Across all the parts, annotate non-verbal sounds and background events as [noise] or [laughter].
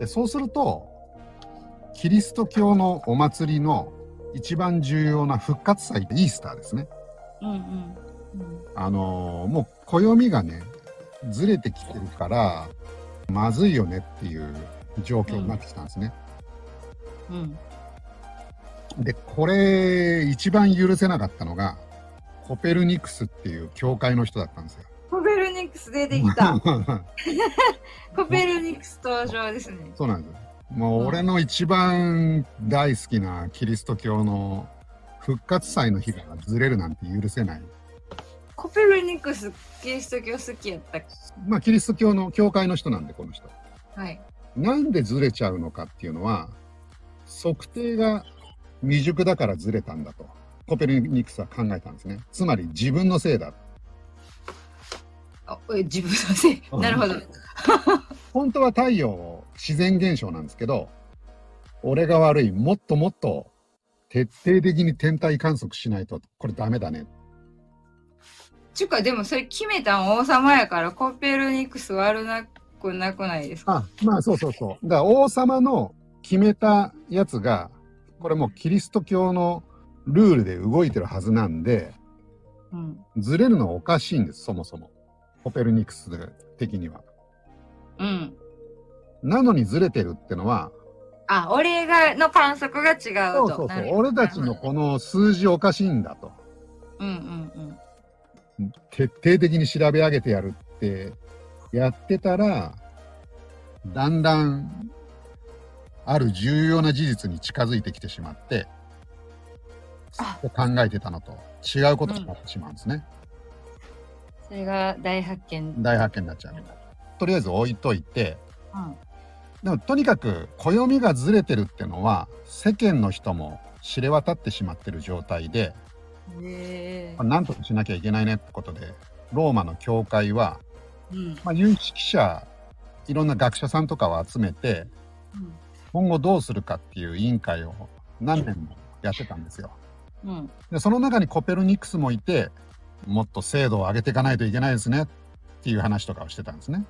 でそうするとキリスト教のお祭りの一番重要な復活祭イースターですね。うんうんあのーもう暦がねずれてきてるからまずいよねっていう状況になってきたんですね。うんでこれ一番許せなかったのがコペルニクスっていう教会の人だったんですよ。コペルニクス出てきた [laughs] コペルニクス登場ですねそうなんです。もう俺の一番大好きなキリスト教の復活祭の日がずれるなんて許せない。コペルニクスキリスト教好きやったっけ？まあキリスト教の教会の人なんでこの人。はいなんでずれちゃうのかっていうのは測定が未熟だからずれたんだとコペルニクスは考えたんですね。つまり自分のせいだ。自分のせい？うん。なるほど。[laughs] 本当は太陽自然現象なんですけど俺が悪いもっともっと徹底的に天体観測しないとこれダメだね。ちゅうかでもそれ決めたん王様やからコペルニクス悪なくなくないですか？あまあそうそうそう。だから王様の決めたやつがこれもうキリスト教のルールで動いてるはずなんでうん。ずれるのはおかしいんですそもそもコペルニクス的には。うん。なのにずれてるってのはあ俺がの観測が違うと。そうそうそう。俺たちのこの数字おかしいんだと。うんうんうん。徹底的に調べ上げてやるってやってたらだんだんある重要な事実に近づいてきてしまって考えてたのと違うことになってしまうんですね、それが大発見。大発見になっちゃうとりあえず置いといて。うん。でもとにかく暦がずれてるってのは世間の人も知れ渡ってしまってる状態でへえ。何とかしなきゃいけないねってことでローマの教会はうん。まあ、有識者いろんな学者さんとかを集めてうん。今後どうするかっていう委員会を何年もやってたんですよ。うん。でその中にコペルニクスもいてもっと精度を上げていかないといけないですねっていう話とかをしてたんですね。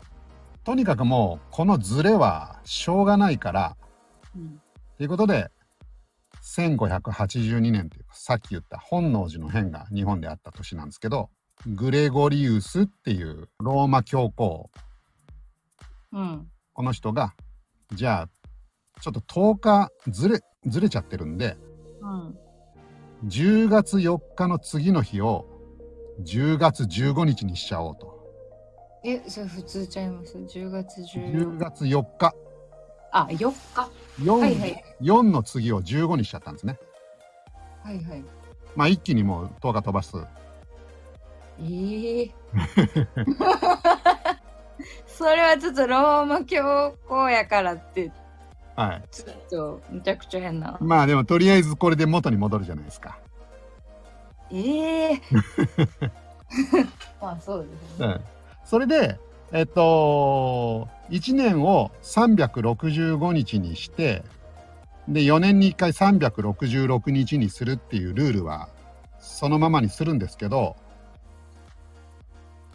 とにかくもうこのズレはしょうがないからうんということで1582年というかさっき言った本能寺の変が日本であった年なんですけどグレゴリウスっていうローマ教皇うんこの人がじゃあちょっと10日ずれずれちゃってるんでうん10月4日の次の日を10月15日にしちゃおうと。えそれ普通ちゃいます？10月10 14月4日あ4日 4,、はいはい。4の次を15にしちゃったんですね。はいはい。まあ一気にもう10日飛ばす。ええ [laughs] それはちょっとローマ教皇やからって。はい。ちょっとむちゃくちゃやな。まあでもとりあえずこれで元に戻るじゃないですか、ええ [laughs] まあそうですね。うん、それでえっと1年を365日にしてで4年に1回366日にするっていうルールはそのままにするんですけど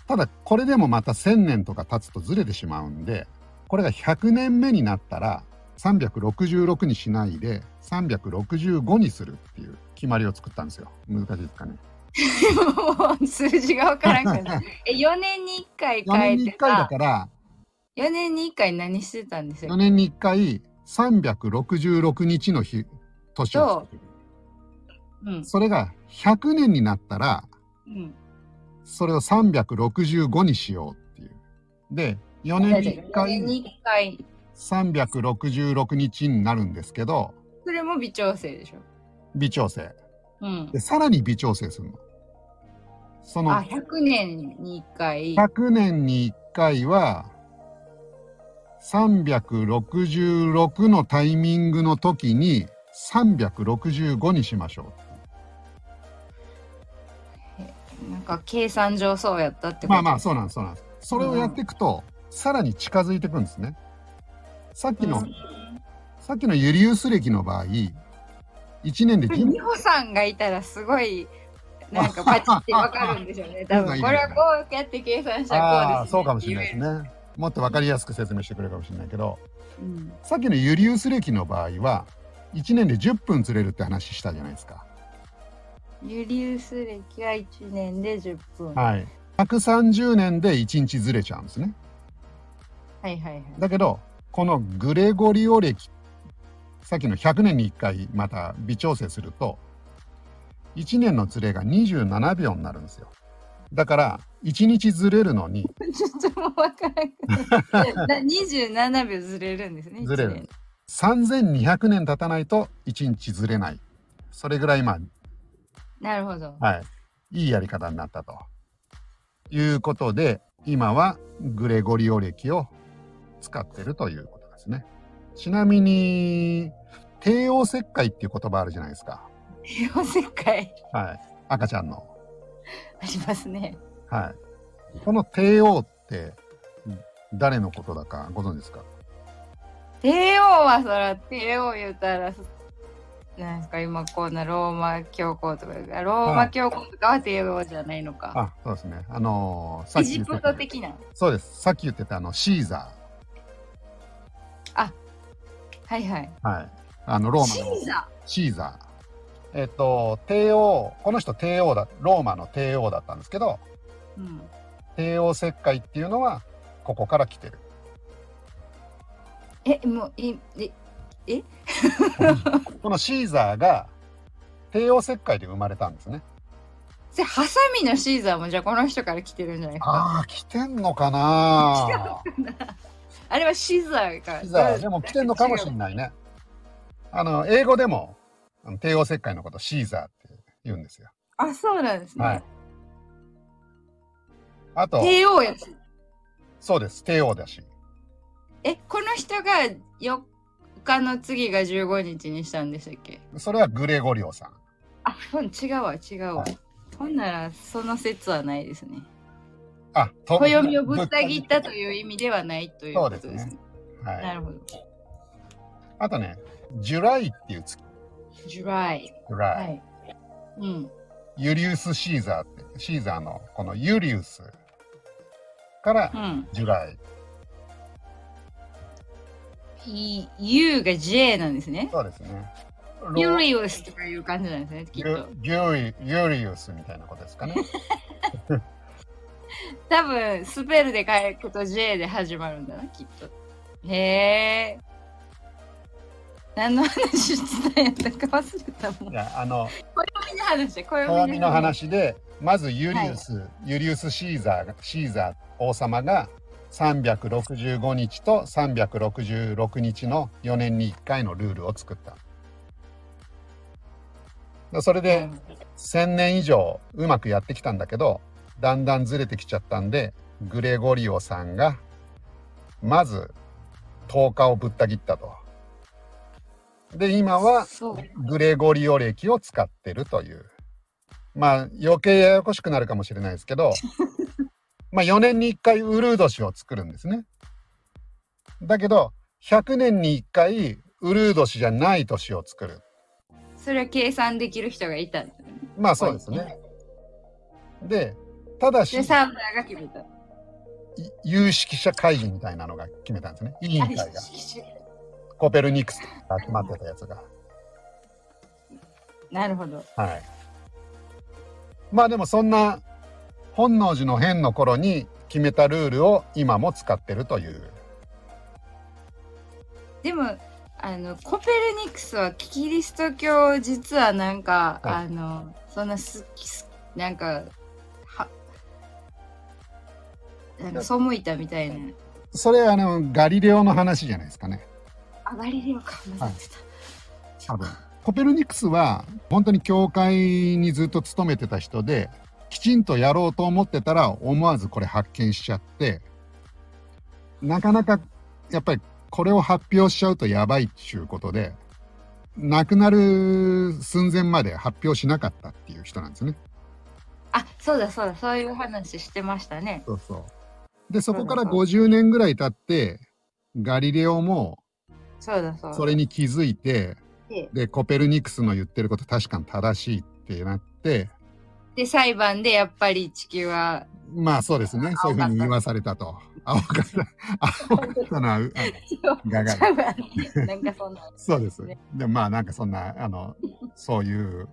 ただこれでもまた1,000年とか経つとずれてしまうんでこれが100年目になったら366にしないで365にするっていう決まりを作ったんですよ。難しいですかね。もう数字がわからんから。[laughs] え4年に1回4年に1変えて回ださから4年に1回何してたんです4よ年に1回366日の日年を作る。う。ん。それが100年になったらうん。それを365にしようっていう。で4年に1 4年回に1回366日になるんですけどそれも微調整でしょ？微調整。うん。でさらに微調整するの。そのあ100年に1回。100年に1回は366のタイミングの時に365にしましょなんか計算上そうやったってこと？うまあまあそうなんですそうなんです。それをやっていくと、さらに近づいていくんですねさっきの、うんさっきのユリウス暦の場合1年で人美穂さんがいたらすごいなんかパチってわかるんでしょうね [laughs] 多分これはこうやって計算したらこうです、ね、そうかもしれないですねもっと分かりやすく説明してくれるかもしれないけどうん。さっきのユリウス暦の場合は1年で10分ずれるって話したじゃないですか。ユリウス歴は1年で10分。ははい。130年で1日ずれちゃうんですね。いはいはい。だけどこのグレゴリオ暦さっきの100年に1回また微調整すると1年のずれが27秒になるんですよ。だから1日ずれるのにちょっともうわからな。な27秒ずれるんですね。ずれる一年3200年経たないと1日ずれない。それぐらいまあなるほど。はい、いいやり方になったということで今はグレゴリオ暦を使ってるということですね。ちなみに帝王切開っていう言葉あるじゃないですか。帝王切開はい、赤ちゃんの。ありますね。はい、この帝王って誰のことだかご存知ですか？帝王はそら帝王言うたらなんですか今こんなローマ教皇とかローマ教皇とかは帝王じゃないのか。あそうですね。あのーさっエジプき言ってたト的な。そうです。さっき言ってたあのシーザはいはい。ー。はい。あのローマのシーザシーザー。えっと、帝王、この人帝王だ、ローマの帝王だったんですけど、ー。うん。帝王切開っていうのは、ここから来てる。え、もう、え、え、[laughs] このシーザーが、帝王切開で生まれたんですね。それハサミのシーザーもじゃあこの人から来てるんじゃないですか？ああ、来てんのかな [laughs] あれはシザーか。シーザー、でも来てんのかもしれないね。あの、英語でも、帝王切開のことシーザーって言うんですよ。あ、そうなんですね。はいあと、帝王やし。そうです、帝王だし。え、この人が4日の次が15日にしたんでしたっけ？それはグレゴリオさん。あ、違うわ、違うわ。はいほんなら、その説はないですね。あ、と暦をぶった切ったという意味ではないということですね。そうです。はい。なるほど。あとね、 July っていう月。ジュライ。ジュライ。はい。うん。ユリウス・シーザーって、シーザーのこのユリウスからうん。ジュライ。い U が J なんですね。そうですね。ユリウスとかいう感じなんですね、きっと。ユユリユリウスみたいなことですかね。[laughs] [laughs] 多分、スペルで書くと J で始まるんだな、きっと。へえ。何の話してたんやったか忘れたもん。いや、あの、暦の話、暦鏡の。話で、まずユリウス、ユリウス・シーザーが、シーザー王様が365日と366日の4年に1回のルールを作った。でそれで1000年以上うまくやってきたんだけど、だんだんずれてきちゃったんで、グレゴリオさんが、まず10日をぶった切ったと。で、今は。グレゴリオ暦を使ってるという。まあ余計ややこしくなるかもしれないですけど、[laughs] まあ4年に1回ウルー年を作るんですね。だけど100年に1回ウルー年じゃない年を作る。それは計算できる人がいた。まあそうですね。で、ただし有識者会議みたいなのが決めたんですね。委員会が。コペルニクスが集まってたやつが。なるほど。はい。まあでもそんな本能寺の変の頃に決めたルールを今も使ってるという。でも、あの、コペルニクスはキリスト教実はなんか、はいあの、そんなすきす、なんか、は、なんか背いたみたいな。それあのガリレオの話じゃないですかね。あ、ガリレオか。混ぜてた。多分。コペルニクスは本当に教会にずっと勤めてた人できちんとやろうと思ってたら思わずこれ発見しちゃってなかなかやっぱりこれを発表しちゃうとやばいっていうことで亡くなる寸前まで発表しなかったっていう人なんですね。あ、そうだそうだ、そういう話してましたね。そうそう。でそこからそうだ50年ぐらい経ってガリレオもそうだそうだ。それに気づいてででコペルニクスの言ってること確かに正しいってなってで、裁判でやっぱり地球は、まあそうですね。そういうふうに言わされたと。青かった。青かったのは、あのガガ裁判で、なんかそんな。そうですね。でもまあなんかそんな、あの、そういう